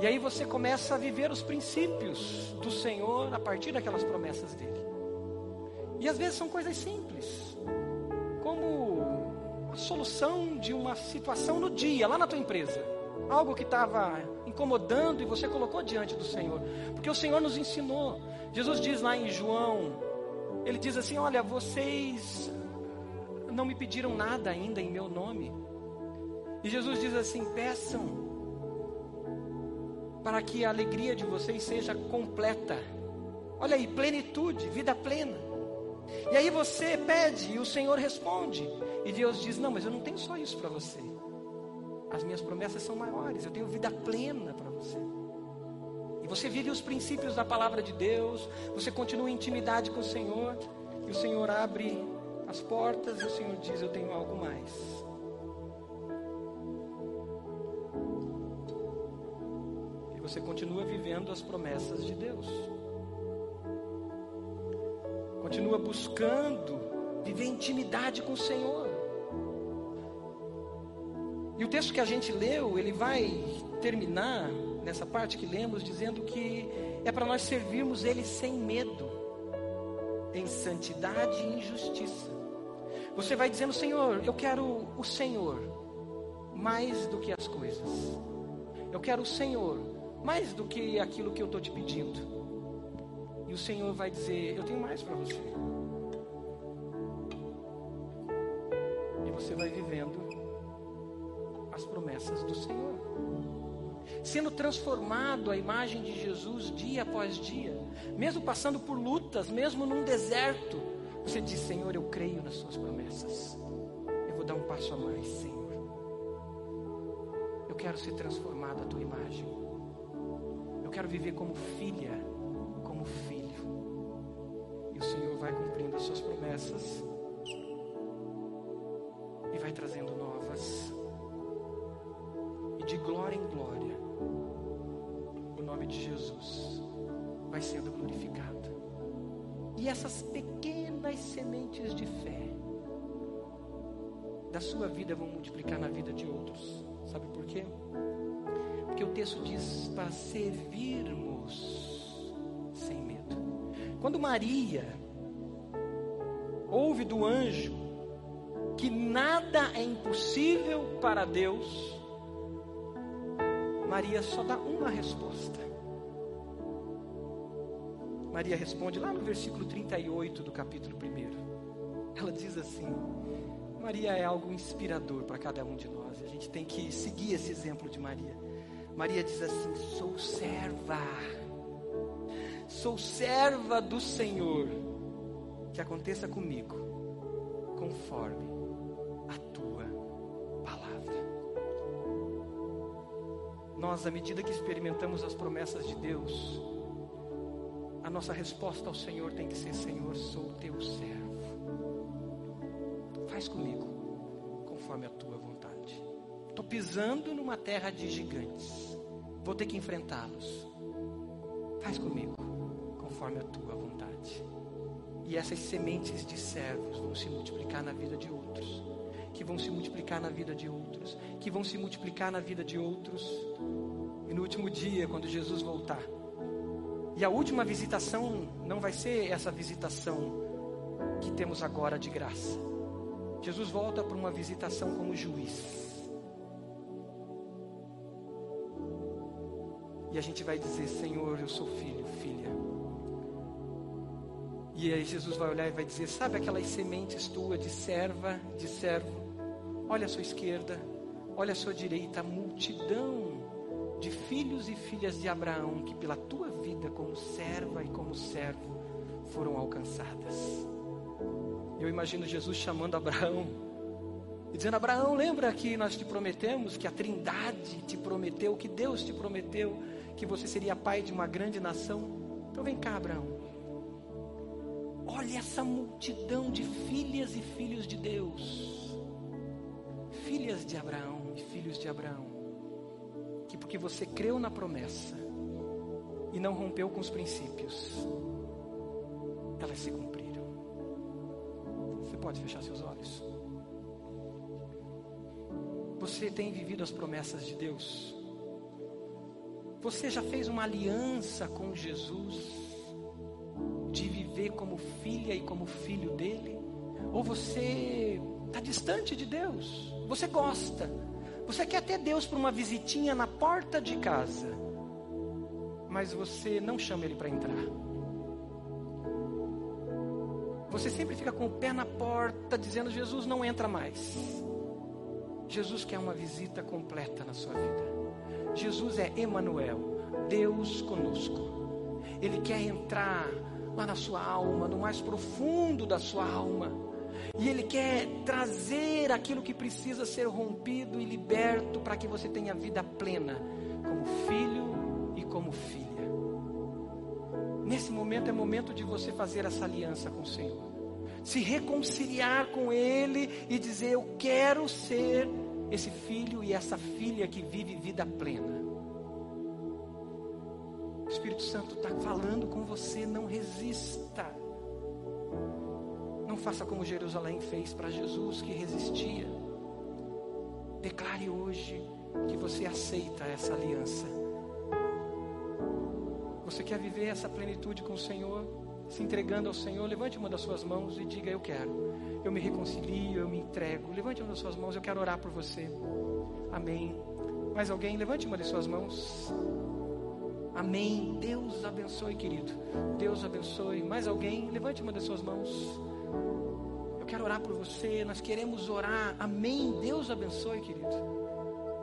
E aí você começa a viver os princípios do Senhor a partir daquelas promessas dele. E às vezes são coisas simples, como a solução de uma situação no dia, lá na tua empresa. Algo que estava incomodando e você colocou diante do Senhor. Porque o Senhor nos ensinou. Jesus diz lá em João, ele diz assim: Olha, vocês não me pediram nada ainda em meu nome. E Jesus diz assim: peçam para que a alegria de vocês seja completa. Olha aí, plenitude, vida plena. E aí você pede e o Senhor responde. E Deus diz: Não, mas eu não tenho só isso para você. As minhas promessas são maiores. Eu tenho vida plena para você. Você vive os princípios da palavra de Deus. Você continua em intimidade com o Senhor. E o Senhor abre as portas e o Senhor diz: Eu tenho algo mais. E você continua vivendo as promessas de Deus. Continua buscando viver intimidade com o Senhor. E o texto que a gente leu, ele vai terminar nessa parte que lemos dizendo que é para nós servirmos ele sem medo, em santidade e em justiça. Você vai dizendo, Senhor, eu quero o Senhor, mais do que as coisas. Eu quero o Senhor mais do que aquilo que eu estou te pedindo. E o Senhor vai dizer: Eu tenho mais para você. E você vai vivendo as promessas do Senhor. Sendo transformado à imagem de Jesus dia após dia, mesmo passando por lutas, mesmo num deserto, você diz: Senhor, eu creio nas Suas promessas. Eu vou dar um passo a mais, Senhor. Eu quero ser transformado à Tua imagem. Eu quero viver como filha, como filho. E o Senhor vai cumprindo as Suas promessas e vai trazendo novas. E de glória em glória, nome de Jesus vai sendo glorificado. E essas pequenas sementes de fé da sua vida vão multiplicar na vida de outros. Sabe por quê? Porque o texto diz para servirmos sem medo. Quando Maria ouve do anjo que nada é impossível para Deus, Maria só dá uma resposta. Maria responde lá no versículo 38 do capítulo 1. Ela diz assim: Maria é algo inspirador para cada um de nós. A gente tem que seguir esse exemplo de Maria. Maria diz assim: Sou serva, sou serva do Senhor. Que aconteça comigo, conforme a tua palavra. Nós, à medida que experimentamos as promessas de Deus, nossa resposta ao Senhor tem que ser: Senhor, sou teu servo. Faz comigo conforme a tua vontade. Estou pisando numa terra de gigantes. Vou ter que enfrentá-los. Faz comigo conforme a tua vontade. E essas sementes de servos vão se multiplicar na vida de outros, que vão se multiplicar na vida de outros, que vão se multiplicar na vida de outros. E no último dia, quando Jesus voltar, e a última visitação não vai ser essa visitação que temos agora de graça. Jesus volta para uma visitação como juiz. E a gente vai dizer: Senhor, eu sou filho, filha. E aí Jesus vai olhar e vai dizer: Sabe aquelas sementes tuas de serva, de servo? Olha a sua esquerda, olha a sua direita, a multidão de filhos e filhas de Abraão que pela tua vida como serva e como servo foram alcançadas. Eu imagino Jesus chamando Abraão e dizendo: Abraão, lembra que nós te prometemos, que a Trindade te prometeu, que Deus te prometeu, que você seria pai de uma grande nação? Então vem cá, Abraão. Olha essa multidão de filhas e filhos de Deus, filhas de Abraão e filhos de Abraão, porque você creu na promessa e não rompeu com os princípios, elas se cumpriram. Você pode fechar seus olhos. Você tem vivido as promessas de Deus? Você já fez uma aliança com Jesus de viver como filha e como filho dele? Ou você está distante de Deus? Você gosta? Você quer ter Deus para uma visitinha na porta de casa, mas você não chama Ele para entrar. Você sempre fica com o pé na porta dizendo: Jesus não entra mais. Jesus quer uma visita completa na sua vida. Jesus é Emanuel, Deus conosco. Ele quer entrar lá na sua alma, no mais profundo da sua alma. E Ele quer trazer aquilo que precisa ser rompido e liberto para que você tenha vida plena, como filho e como filha. Nesse momento é momento de você fazer essa aliança com o Senhor. Se reconciliar com Ele e dizer: Eu quero ser esse filho e essa filha que vive vida plena. O Espírito Santo está falando com você, não resista. Faça como Jerusalém fez para Jesus, que resistia. Declare hoje que você aceita essa aliança. Você quer viver essa plenitude com o Senhor? se entregando ao Senhor, levante uma das suas mãos e diga: Eu quero. Eu me reconcilio, eu me entrego. Levante uma das suas mãos, eu quero orar por você. Amém. Mais alguém? Levante uma das suas mãos. Amém. Deus abençoe, querido. Deus abençoe. Mais alguém? Levante uma das suas mãos. Eu quero orar por você. Nós queremos orar. Amém. Deus abençoe, querido.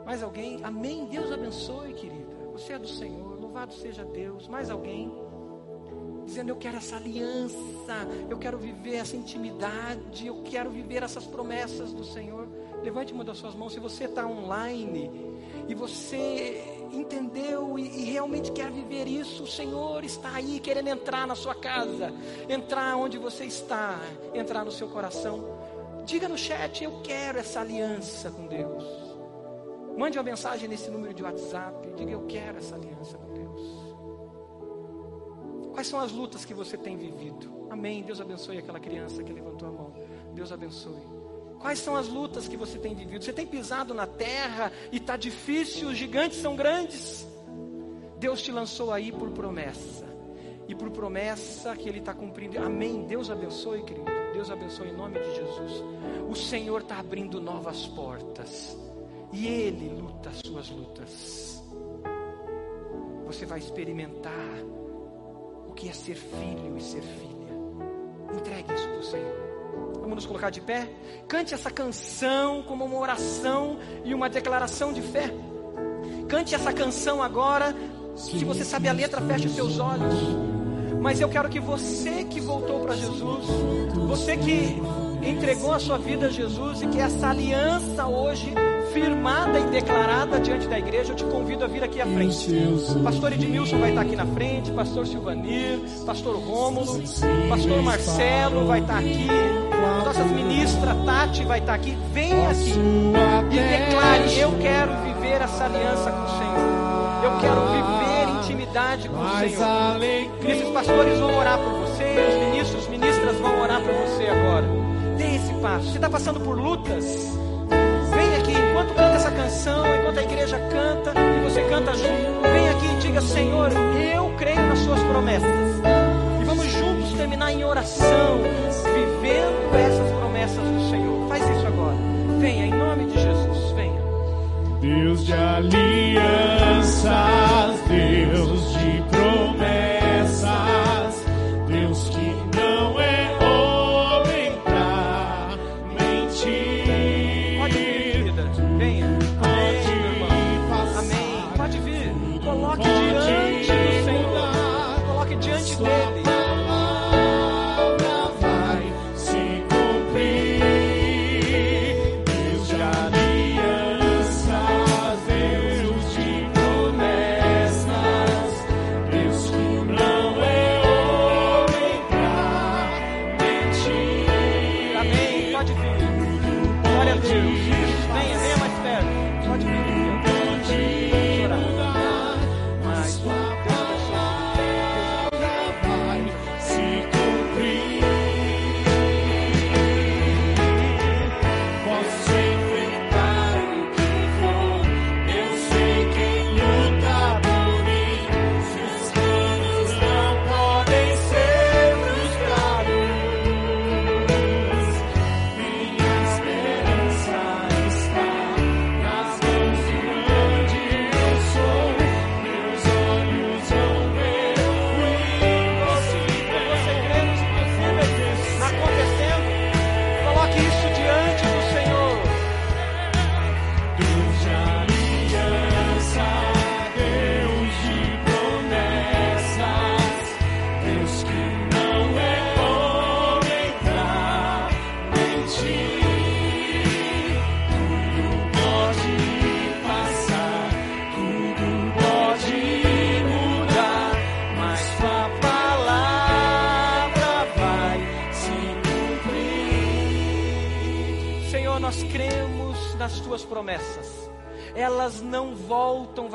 Mais alguém? Amém. Deus abençoe, querida. Você é do Senhor. Louvado seja Deus. Mais alguém? Dizendo, eu quero essa aliança, eu quero viver essa intimidade, eu quero viver essas promessas do Senhor. Levante uma das suas mãos. Se você está online e você entendeu e, e, realmente quer viver isso, o Senhor está aí querendo entrar na sua casa, entrar onde você está, entrar no seu coração. Diga no chat: Eu quero essa aliança com Deus. Mande uma mensagem nesse número de WhatsApp. Diga: Eu quero essa aliança com Deus. Quais são as lutas que você tem vivido? Amém. Deus abençoe aquela criança que levantou a mão. Deus abençoe. Quais são as lutas que você tem vivido? Você tem pisado na terra e está difícil, os gigantes são grandes. Deus te lançou aí por promessa. E por promessa que Ele está cumprindo. Amém. Deus abençoe, querido. Deus abençoe em nome de Jesus. O Senhor está abrindo novas portas. E Ele luta as suas lutas. Você vai experimentar o que é ser filho e ser filha. Entregue isso para o Senhor. Vamos nos colocar de pé? Cante essa canção como uma oração e uma declaração de fé. Cante essa canção agora. Se você sabe a letra, feche os seus olhos. Mas eu quero que você que voltou para Jesus, você que entregou a sua vida a Jesus e que essa aliança hoje firmada e declarada diante da igreja, eu te convido a vir aqui à frente. Pastor Edmilson vai estar aqui na frente, pastor Silvanir, pastor Rômulo, pastor Marcelo vai estar aqui, nossas ministra Tati vai estar aqui. Vem aqui e declare: Eu quero viver essa aliança com o Senhor. Eu quero viver intimidade com o Senhor. E esses pastores vão orar por você, os ministros, ministras vão orar por você agora. Dê esse passo. Você está passando por lutas? Vem aqui, enquanto canta essa canção, enquanto a igreja canta e você canta junto, vem aqui e diga: Senhor, eu creio nas Suas promessas. Terminar em oração, vivendo essas promessas do Senhor. Faz isso agora. Venha, em nome de Jesus, venha. Deus de alianças, Deus de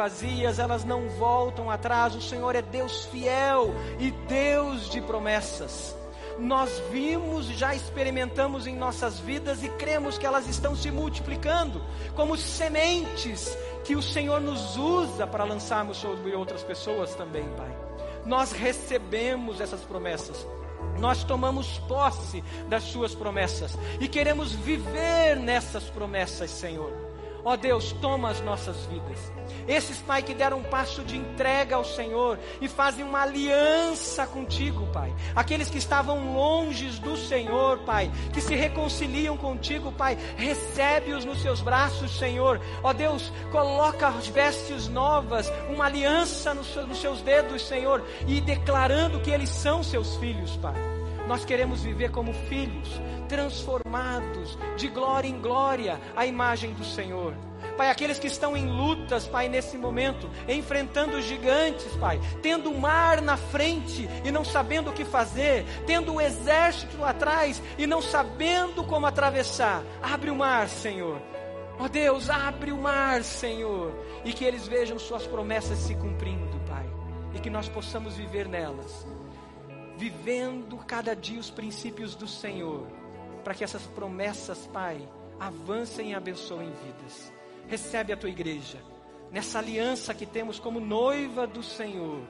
vazias, elas não voltam atrás. O Senhor é Deus fiel e Deus de promessas. Nós vimos, já experimentamos em nossas vidas e cremos que elas estão se multiplicando como sementes que o Senhor nos usa para lançarmos sobre outras pessoas também, Pai. nós recebemos essas promessas. Nós tomamos posse das Suas promessas e queremos viver nessas promessas, Senhor. Ó Deus, toma as nossas vidas. Esses, Pai, que deram um passo de entrega ao Senhor e fazem uma aliança contigo, Pai. Aqueles que estavam longe do Senhor, Pai, que se reconciliam contigo, Pai, recebe-os nos seus braços, Senhor. Ó Deus, coloca as vestes novas, uma aliança nos seus dedos, Senhor, e declarando que eles são seus filhos, Pai. Nós queremos viver como filhos, transformados de glória em glória à imagem do Senhor. Pai, aqueles que estão em lutas, Pai, nesse momento, enfrentando gigantes, Pai, tendo o mar na frente e não sabendo o que fazer, tendo o exército atrás e não sabendo como atravessar. Abre o mar, Senhor. Ó oh Deus, abre o mar, Senhor, e que eles vejam Suas promessas se cumprindo, Pai, e que nós possamos viver nelas vivendo cada dia os princípios do Senhor, para que essas promessas, Pai, avancem e abençoem vidas. Recebe a tua igreja, nessa aliança que temos como noiva do Senhor,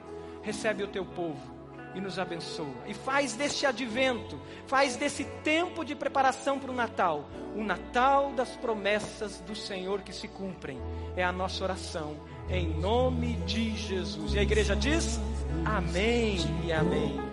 recebe o teu povo e nos abençoa. E faz deste advento, faz desse tempo de preparação para o Natal, o Natal das promessas do Senhor que se cumprem. É a nossa oração, em nome de Jesus. E a igreja diz: Amém e Amém.